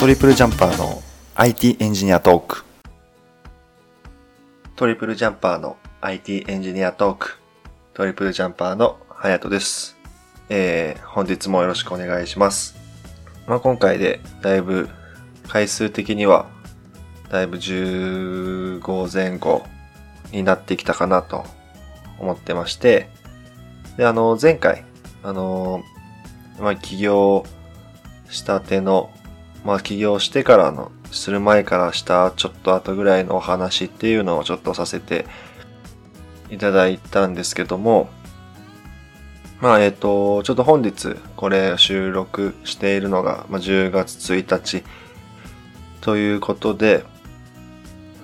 トリプルジャンパーの IT エンジニアトーク。トリプルジャンパーの IT エンジニアトーク。トリプルジャンパーのハヤトです。えー、本日もよろしくお願いします。まあ、今回でだいぶ回数的にはだいぶ15前後になってきたかなと思ってまして、で、あの、前回、あの、まあ、起業したての、まあ、起業してからの、する前からしたちょっと後ぐらいのお話っていうのをちょっとさせていただいたんですけども、まあ、えっ、と、ちょっと本日これ収録しているのが、まあ、10月1日ということで、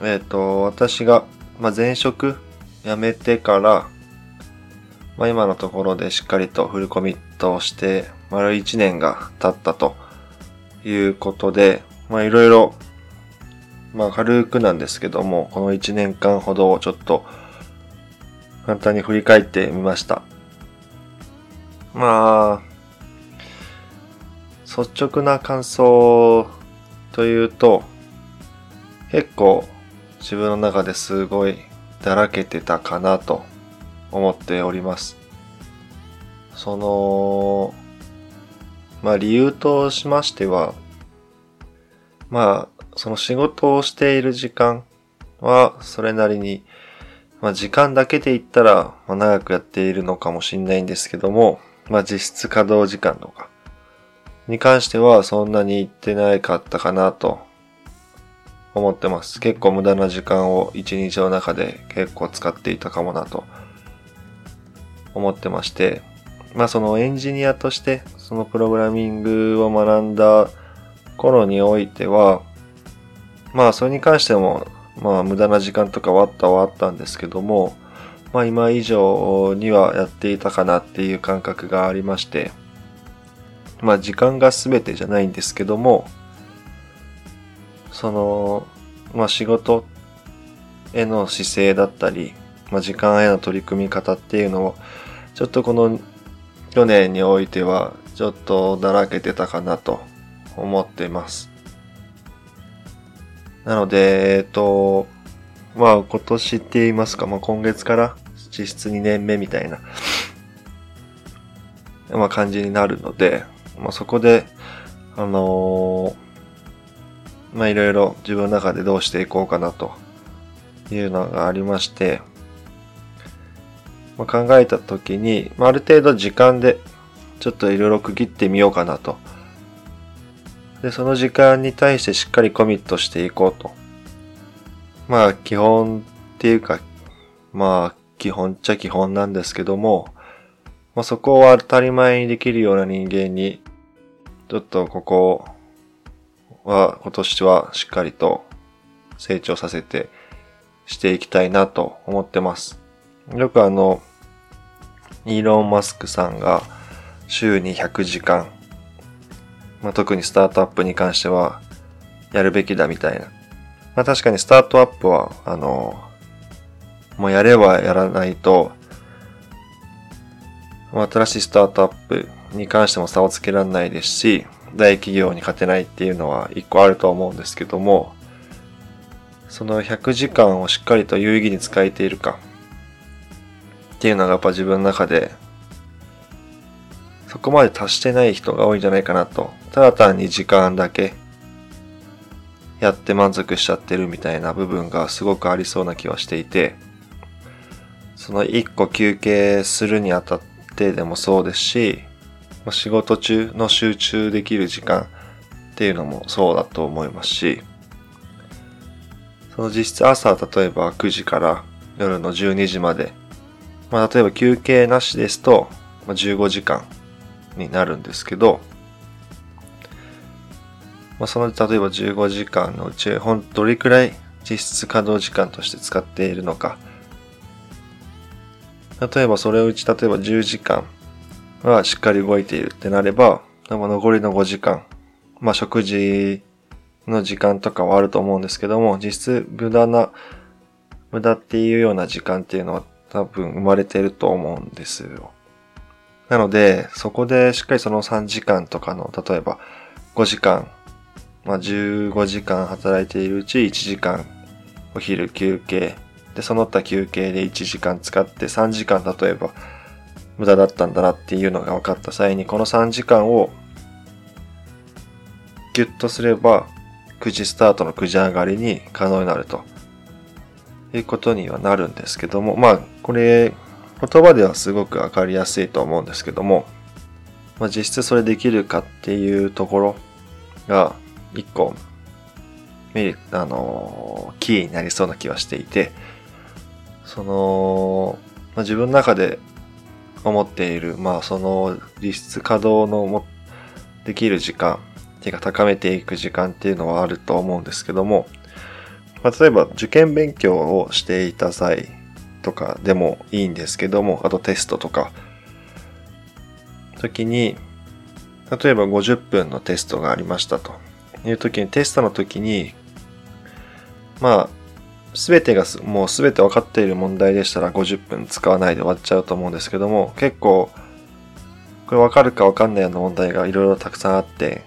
えっ、と、私が、まあ、前職辞めてから、まあ、今のところでしっかりとフルコミットをして、丸1年が経ったということで、まあ、いろいろ、まあ、軽くなんですけども、この1年間ほどをちょっと、簡単に振り返ってみました。まあ、率直な感想というと、結構自分の中ですごいだらけてたかなと思っております。その、まあ理由としましては、まあその仕事をしている時間はそれなりに、まあ時間だけで言ったら、ま、長くやっているのかもしれないんですけども、まあ実質稼働時間とかに関してはそんなに行ってないかったかなと思ってます。結構無駄な時間を一日の中で結構使っていたかもなと思ってまして、まあそのエンジニアとしてそのプログラミングを学んだ頃においては、まあそれに関してもまあ無駄な時間とかはあったはあったんですけども、まあ今以上にはやっていたかなっていう感覚がありまして、まあ時間が全てじゃないんですけども、その、まあ、仕事への姿勢だったり、まあ、時間への取り組み方っていうのを、ちょっとこの去年においては、ちょっとだらけてたかなと思っています。なので、えっと、まあ今年って言いますか、まあ今月から実質2年目みたいな、まあ感じになるので、まあそこで、あのーまあいろいろ自分の中でどうしていこうかなというのがありまして、まあ、考えた時に、まあ、ある程度時間でちょっといろいろ区切ってみようかなと。で、その時間に対してしっかりコミットしていこうと。まあ基本っていうか、まあ基本っちゃ基本なんですけども、まあそこを当たり前にできるような人間に、ちょっとここは今年はしっかりと成長させてしていきたいなと思ってます。よくあの、イーロン・マスクさんが週に100時間、まあ、特にスタートアップに関してはやるべきだみたいな。まあ、確かにスタートアップは、あの、もうやればやらないと、新しいスタートアップに関しても差をつけられないですし、大企業に勝てないっていうのは一個あると思うんですけども、その100時間をしっかりと有意義に使えているかっていうのがやっぱ自分の中でそこまで達してない人が多いんじゃないかなと。ただ単に時間だけやって満足しちゃってるみたいな部分がすごくありそうな気はしていて、その一個休憩するにあたってでもそうですし、仕事中の集中できる時間っていうのもそうだと思いますし、その実質朝例えば9時から夜の12時まで、まあ例えば休憩なしですと15時間になるんですけど、まあ、その例えば15時間のうちほんどれくらい実質稼働時間として使っているのか例えばそれをうち例えば10時間がしっかり動いているってなれば、残りの5時間、まあ食事の時間とかはあると思うんですけども、実質無駄な、無駄っていうような時間っていうのは多分生まれていると思うんですよ。なので、そこでしっかりその3時間とかの、例えば5時間まあ、15時間働いているうち1時間お昼休憩でその他休憩で1時間使って3時間例えば無駄だったんだなっていうのが分かった際にこの3時間をギュッとすれば9時スタートの9時上がりに可能になるということにはなるんですけどもまあこれ言葉ではすごくわかりやすいと思うんですけども、まあ、実質それできるかっていうところが一個メリあのキーになりそうな気はしていてその、まあ、自分の中で思っている、まあその実質稼働のもできる時間っていうか高めていく時間っていうのはあると思うんですけども、まあ、例えば受験勉強をしていた際とかでもいいんですけども、あとテストとか、時に、例えば50分のテストがありましたと。いう時に、テストの時に、まあ、すべてがもうすべて分かっている問題でしたら50分使わないで終わっちゃうと思うんですけども、結構、これ分かるか分かんないような問題がいろいろたくさんあって、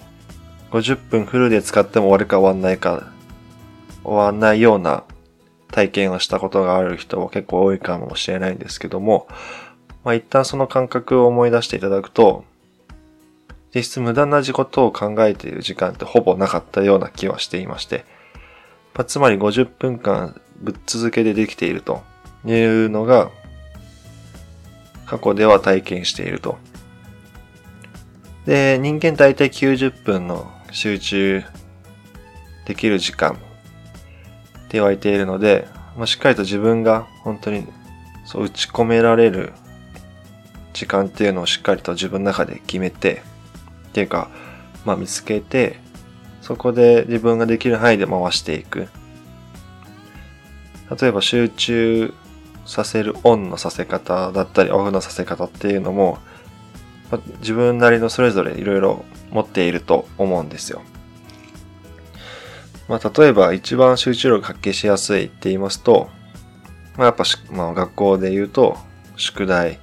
50分フルで使っても終わるか終わんないか、終わんないような体験をしたことがある人も結構多いかもしれないんですけども、まあ、一旦その感覚を思い出していただくと、実質無駄な事ことを考えている時間ってほぼなかったような気はしていまして、まあ、つまり50分間ぶっ続けでできているというのが、過去では体験していると。で、人間大体90分の集中できる時間って言われているので、まあ、しっかりと自分が本当にそう打ち込められる時間っていうのをしっかりと自分の中で決めて、っていうか、まあ見つけて、そこで自分ができる範囲で回していく。例えば集中させるオンのさせ方だったりオフのさせ方っていうのも、まあ、自分なりのそれぞれいろいろ持っていると思うんですよ。まあ、例えば一番集中力発揮しやすいって言いますと、まあ、やっぱまあ、学校で言うと、宿題、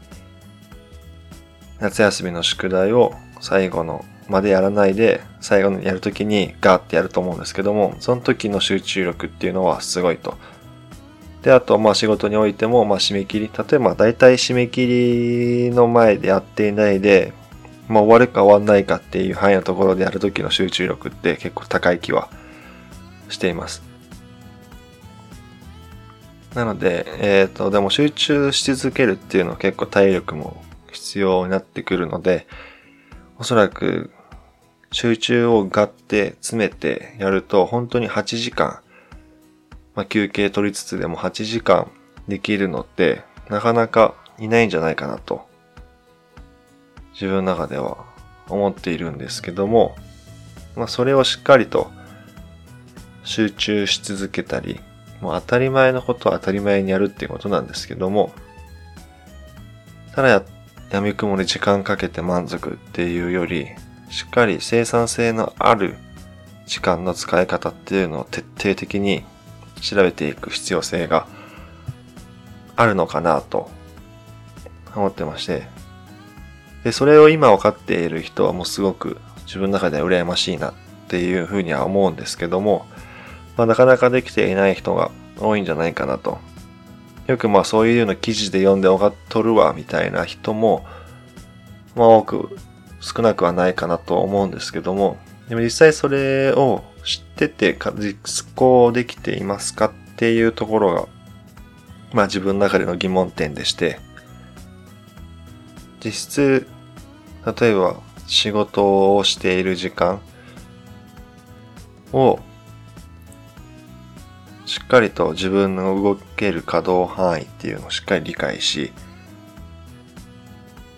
夏休みの宿題を最後のまでやらないで、最後にやるときにガーってやると思うんですけども、その時の集中力っていうのはすごいと。で、あと、まあ仕事においても、まあ締め切り、例えば大体締め切りの前でやっていないで、まあ終わるか終わんないかっていう範囲のところでやるときの集中力って結構高い気はしています。なので、えっ、ー、と、でも集中し続けるっていうのは結構体力も必要になってくるので、おそらく集中をガッて詰めてやると本当に8時間、まあ、休憩取りつつでも8時間できるのってなかなかいないんじゃないかなと自分の中では思っているんですけども、まあ、それをしっかりと集中し続けたり、もう当たり前のことを当たり前にやるっていうことなんですけども、ただや、やみくもに時間かけて満足っていうより、しっかり生産性のある時間の使い方っていうのを徹底的に調べていく必要性があるのかなと思ってまして、で、それを今分かっている人はもうすごく自分の中では羨ましいなっていうふうには思うんですけども、まあ、なかなかできていない人が多いんじゃないかなと。よくまあそういうの記事で読んで分かっとるわみたいな人も、まあ多く少なくはないかなと思うんですけども、でも実際それを知ってて実行できていますかっていうところが、まあ自分の中での疑問点でして、実質、例えば仕事をしている時間をしっかりと自分の動ける可動範囲っていうのをしっかり理解し、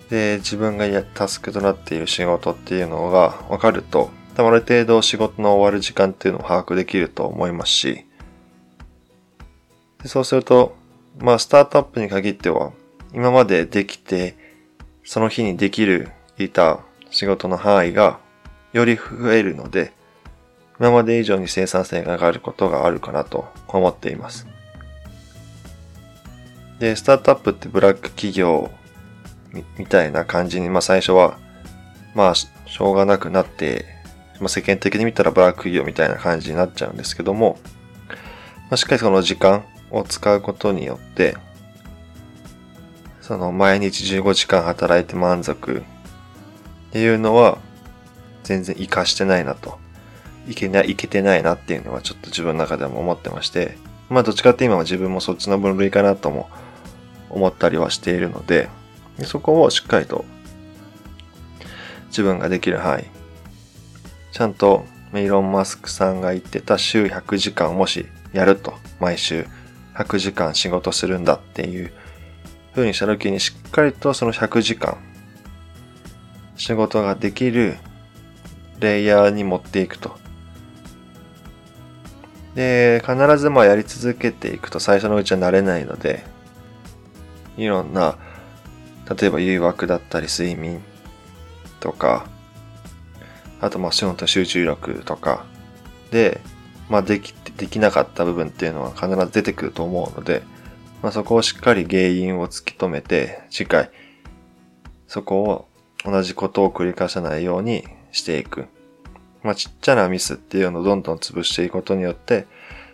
で、自分がやタスクとなっている仕事っていうのが分かると、多分ある程度仕事の終わる時間っていうのを把握できると思いますし、でそうすると、まあ、スタートアップに限っては、今までできて、その日にできるいた仕事の範囲がより増えるので、今まで以上に生産性が上がることがあるかなと思っています。で、スタートアップってブラック企業みたいな感じに、まあ最初は、まあ、しょうがなくなってまあ、世間的に見たらブラック企業みたいな感じになっちゃうんですけども、まあ、しっかりその時間を使うことによって、その毎日15時間働いて満足っていうのは全然活かしてないなと。いけない、いけてないなっていうのはちょっと自分の中でも思ってまして、まあどっちかって今は自分もそっちの分類かなとも思ったりはしているので、そこをしっかりと自分ができる範囲、ちゃんとイーロン・マスクさんが言ってた週100時間をもしやると、毎週100時間仕事するんだっていう風にした時にしっかりとその100時間仕事ができるレイヤーに持っていくと。で、必ずまあやり続けていくと最初のうちは慣れないので、いろんな、例えば誘惑だったり睡眠とか、あとまあ仕事集中力とかで、まあでき、できなかった部分っていうのは必ず出てくると思うので、まあそこをしっかり原因を突き止めて、次回、そこを同じことを繰り返さないようにしていく。まあちっちゃなミスっていうのをどんどん潰していくことによって、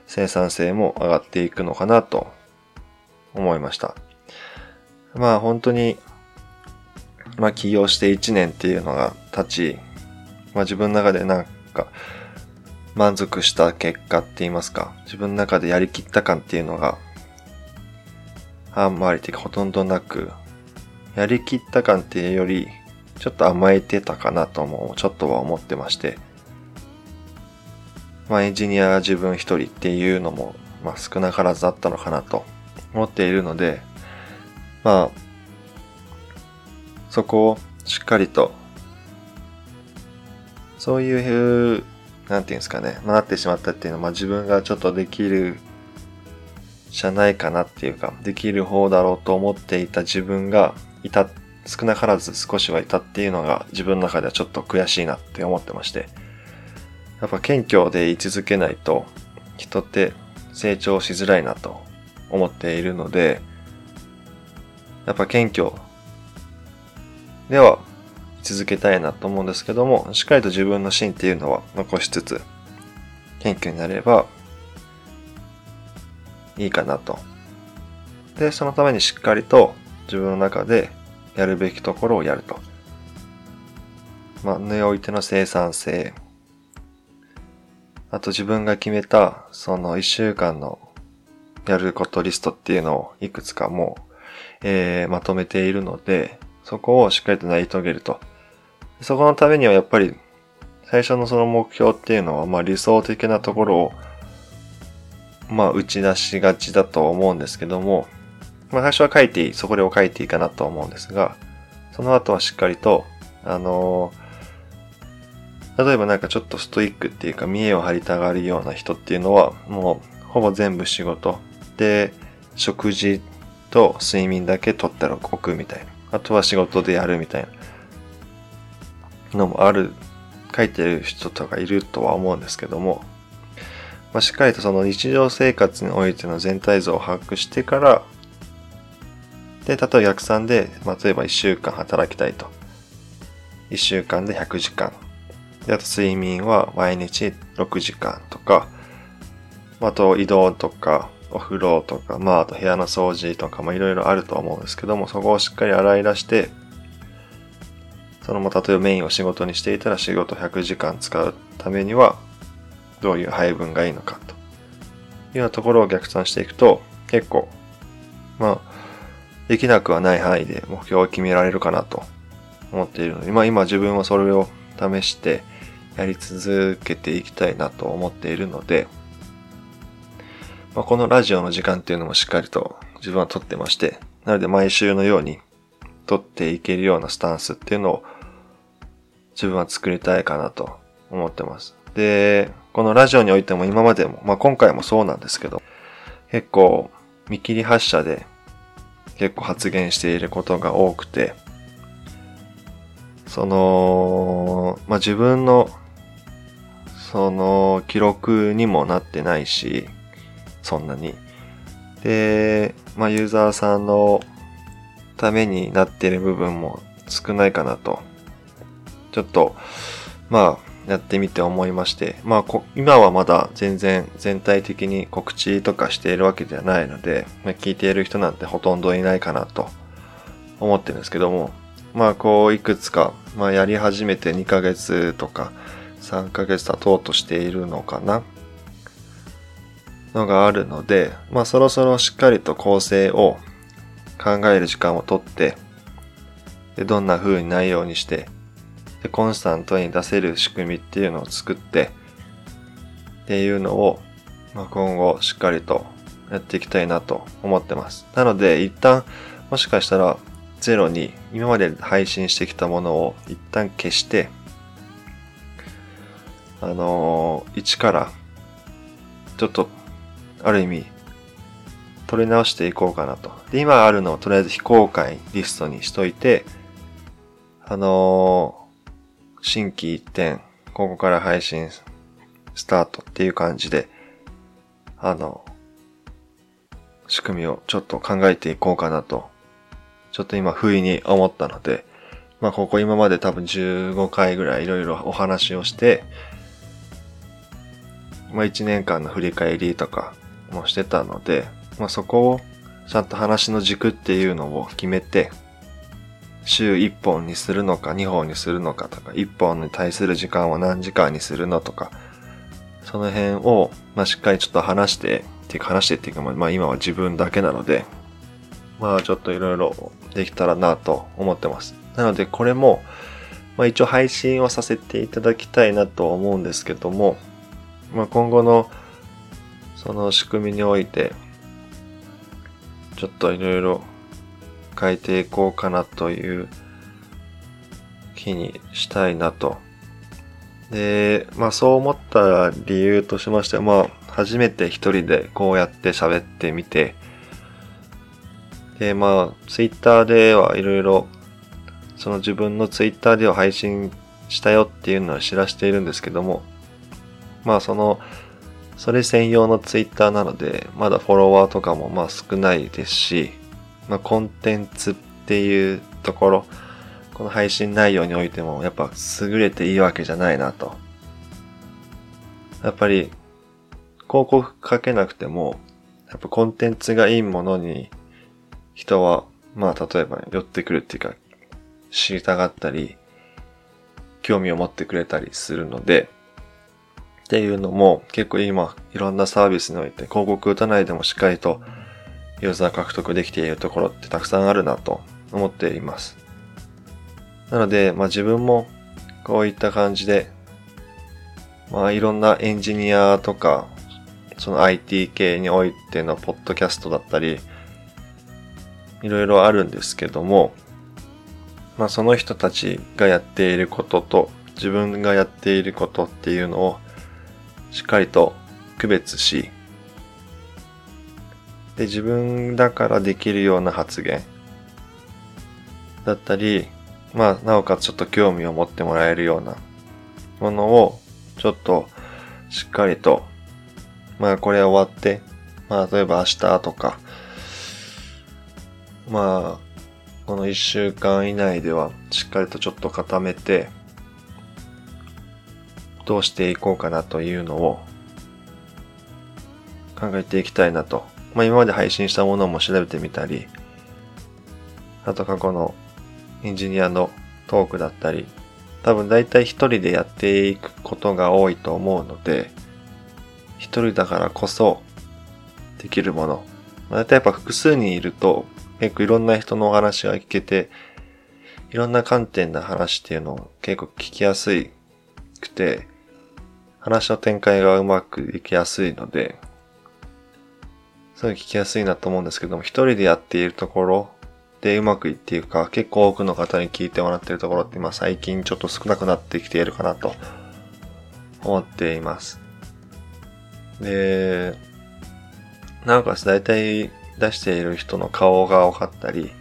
生産性も上がっていくのかなと思いました。まあ本当にまあ起業して1年っていうのが経ち、まあ自分の中でなんか満足した結果って言いますか、自分の中でやりきった感っていうのが、あんまりてほとんどなく、やりきった感っていうより、ちょっと甘えてたかなとも、ちょっとは思ってまして、まあエンジニア自分一人っていうのも、まあ少なからずあったのかなと思っているので、まあ、そこをしっかりと、そういう、なんていうんですかね、まあ、なってしまったっていうのは、まあ、自分がちょっとできるじゃないかなっていうか、できる方だろうと思っていた自分がいた、少なからず少しはいたっていうのが自分の中ではちょっと悔しいなって思ってまして、やっぱ謙虚で居続けないと人って成長しづらいなと思っているので、やっぱ謙虚では続けたいなと思うんですけども、しっかりと自分の芯っていうのは残しつつ、謙虚になればいいかなと。で、そのためにしっかりと自分の中でやるべきところをやると。まあ、においての生産性。あと自分が決めた、その一週間のやることリストっていうのをいくつかもう、えー、まとめているので、そこをしっかりと成り遂げると。そこのためにはやっぱり最初のその目標っていうのはまあ理想的なところをまあ打ち出しがちだと思うんですけども、まあ最初は書いていい、そこでを書いていいかなと思うんですが、その後はしっかりと、あのー、例えばなんかちょっとストイックっていうか見栄を張りたがるような人っていうのはもうほぼ全部仕事で食事と睡眠だけ取ったら置くみたいな。あとは仕事でやるみたいなのもある、書いてる人とかいるとは思うんですけども、まあ、しっかりとその日常生活においての全体像を把握してから、で、例えば逆算で、まあ、例えば1週間働きたいと。1週間で100時間。で、あと睡眠は毎日6時間とか、あと移動とか、お風呂とか、まあ、あと部屋の掃除とかもいろいろあると思うんですけども、そこをしっかり洗い出して、その、ま例えばメインを仕事にしていたら仕事100時間使うためには、どういう配分がいいのかと。いうようなところを逆算していくと、結構、まあ、できなくはない範囲で目標を決められるかなと思っているので、まあ今自分はそれを試してやり続けていきたいなと思っているので、まあ、このラジオの時間っていうのもしっかりと自分は撮ってまして、なので毎週のように撮っていけるようなスタンスっていうのを自分は作りたいかなと思ってます。で、このラジオにおいても今までも、まあ今回もそうなんですけど、結構見切り発車で結構発言していることが多くて、その、まあ自分のその記録にもなってないし、そんなに。で、まあ、ユーザーさんのためになってる部分も少ないかなと。ちょっと、まあ、やってみて思いまして、まあ今はまだ全然全体的に告知とかしているわけではないので、まあ、聞いている人なんてほとんどいないかなと思ってるんですけども、まあこういくつか、まあやり始めて2ヶ月とか3ヶ月経とうとしているのかな？のがあるので、まあそろそろしっかりと構成を考える時間をとって、でどんな風に内容にして、でコンスタントに出せる仕組みっていうのを作って、っていうのを、まあ、今後しっかりとやっていきたいなと思ってます。なので一旦もしかしたらゼロに今まで配信してきたものを一旦消して、あのー、一からちょっとある意味取り直していこうかなと。で、今あるのをとりあえず非公開リストにしといて、あのー、新規一点、ここから配信スタートっていう感じで、あの、仕組みをちょっと考えていこうかなと、ちょっと今不意に思ったので、まあここ今まで多分15回ぐらいいろいろお話をして、まあ1年間の振り返りとかもしてたので、まあそこをちゃんと話の軸っていうのを決めて、週1本にするのか2本にするのかとか、1本に対する時間は何時間にするのとか、その辺を、まあ、しっかりちょっと話して、っていうか話してっていうか、まあ今は自分だけなので、まあちょっといろいろできたらなと思ってます。なのでこれも、まあ一応配信をさせていただきたいなと思うんですけども、まあ今後のその仕組みにおいて、ちょっといろいろ変えていこうかなという気にしたいなと。で、まあそう思った理由としましては、まあ初めて一人でこうやって喋ってみて、で、まあツイッターではいろいろその自分のツイッターでは配信したよっていうのは知らしているんですけども、まあその、それ専用のツイッターなので、まだフォロワーとかもまあ少ないですし、まあ、コンテンツっていうところ、この配信内容においてもやっぱ優れていいわけじゃないなと。やっぱり広告かけなくても、やっぱコンテンツがいいものに人は、まあ例えば寄ってくるっていうか、知りたがったり、興味を持ってくれたりするので、っていうのも結構今いろんなサービスにおいて広告打たないでもしっかりとユーザー獲得できているところってたくさんあるなと思っています。なので、まあ自分もこういった感じで、まあいろんなエンジニアとか、その IT 系においてのポッドキャストだったり、いろいろあるんですけども、まあその人たちがやっていることと自分がやっていることっていうのをしっかりと区別し、で、自分だからできるような発言だったり、まあ、なおかつちょっと興味を持ってもらえるようなものを、ちょっとしっかりと、まあ、これ終わって、まあ、例えば明日とか、まあ、この一週間以内ではしっかりとちょっと固めて、どうしていこうかなというのを考えていきたいなとまあ、今まで配信したものも調べてみたり、あと過去のエンジニアのトークだったり、多分大体一人でやっていくことが多いと思うので、一人だからこそできるもの。まあ、大体やっぱ複数人いると結構いろんな人のお話が聞けて、いろんな観点の話っていうのを結構聞きやすくて、話の展開がうまくいきやすいので、すごい聞きやすいなと思うんですけども、一人でやっているところでうまくいっているか、結構多くの方に聞いてもらっているところって今最近ちょっと少なくなってきているかなと思っています。で、なおかつ大体出している人の顔が分かったり、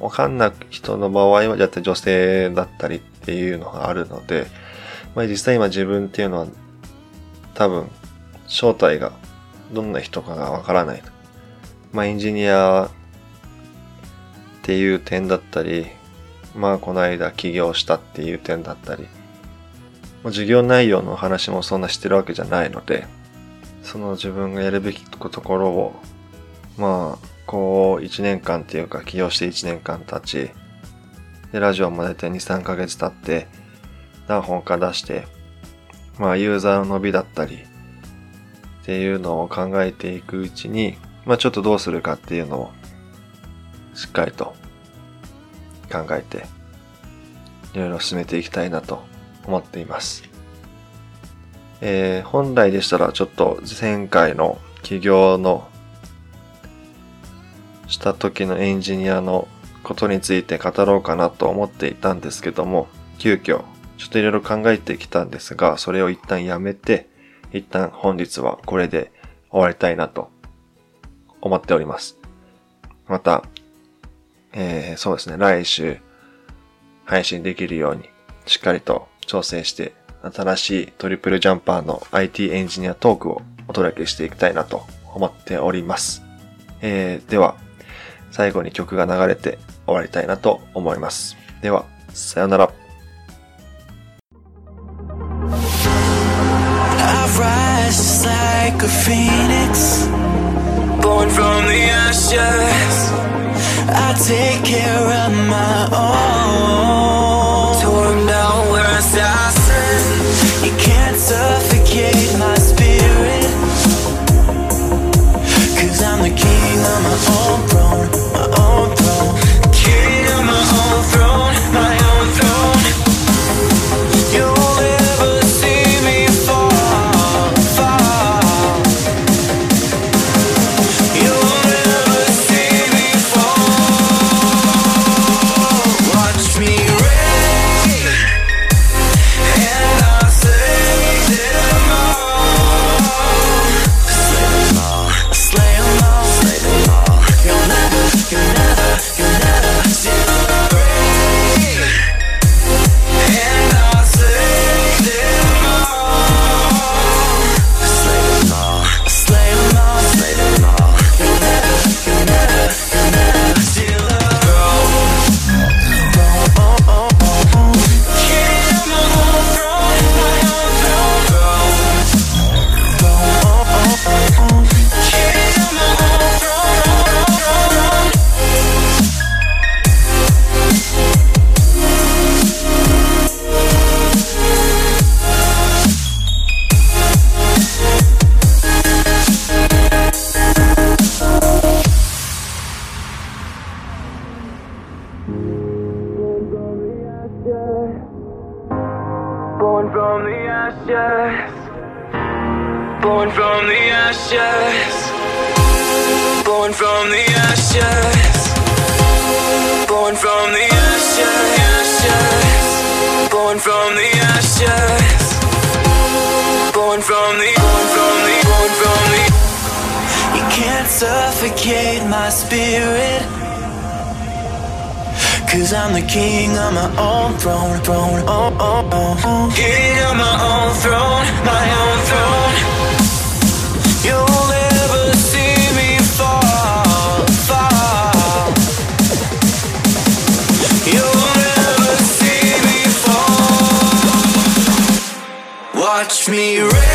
わかんない人の場合は、だって女性だったりっていうのがあるので、まあ実際今自分っていうのは多分正体がどんな人かがわからない。まあエンジニアっていう点だったり、まあこの間起業したっていう点だったり、ま授業内容の話もそんなしてるわけじゃないので、その自分がやるべきところを、まあ、こう、1年間っていうか、起業して1年間経ち、で、ラジオも大体2、3ヶ月経って、何本か出して、まあ、ユーザーの伸びだったり、っていうのを考えていくうちに、まあ、ちょっとどうするかっていうのを、しっかりと考えて、いろいろ進めていきたいなと思っています。えー、本来でしたらちょっと前回の起業のした時のエンジニアのことについて語ろうかなと思っていたんですけども、急遽ちょっといろいろ考えてきたんですが、それを一旦やめて、一旦本日はこれで終わりたいなと思っております。また、えー、そうですね、来週配信できるようにしっかりと調整して新しいトリプルジャンパーの IT エンジニアトークをお届けしていきたいなと思っております。えー、では、最後に曲が流れて終わりたいなと思います。では、さよなら。a phoenix, born from the ashes. I take care of my own. Born from the ashes. Born from the ashes. Born from the ashes. Born from the ashes. Born from the ashes. Born from the ashes. Born from the. born from the born from the You can't suffocate my spirit Cause I'm the king of my own throne, throne, oh, oh, oh, oh King of my own throne, my own throne. You'll never see me fall, fall. You'll never see me fall. Watch me rain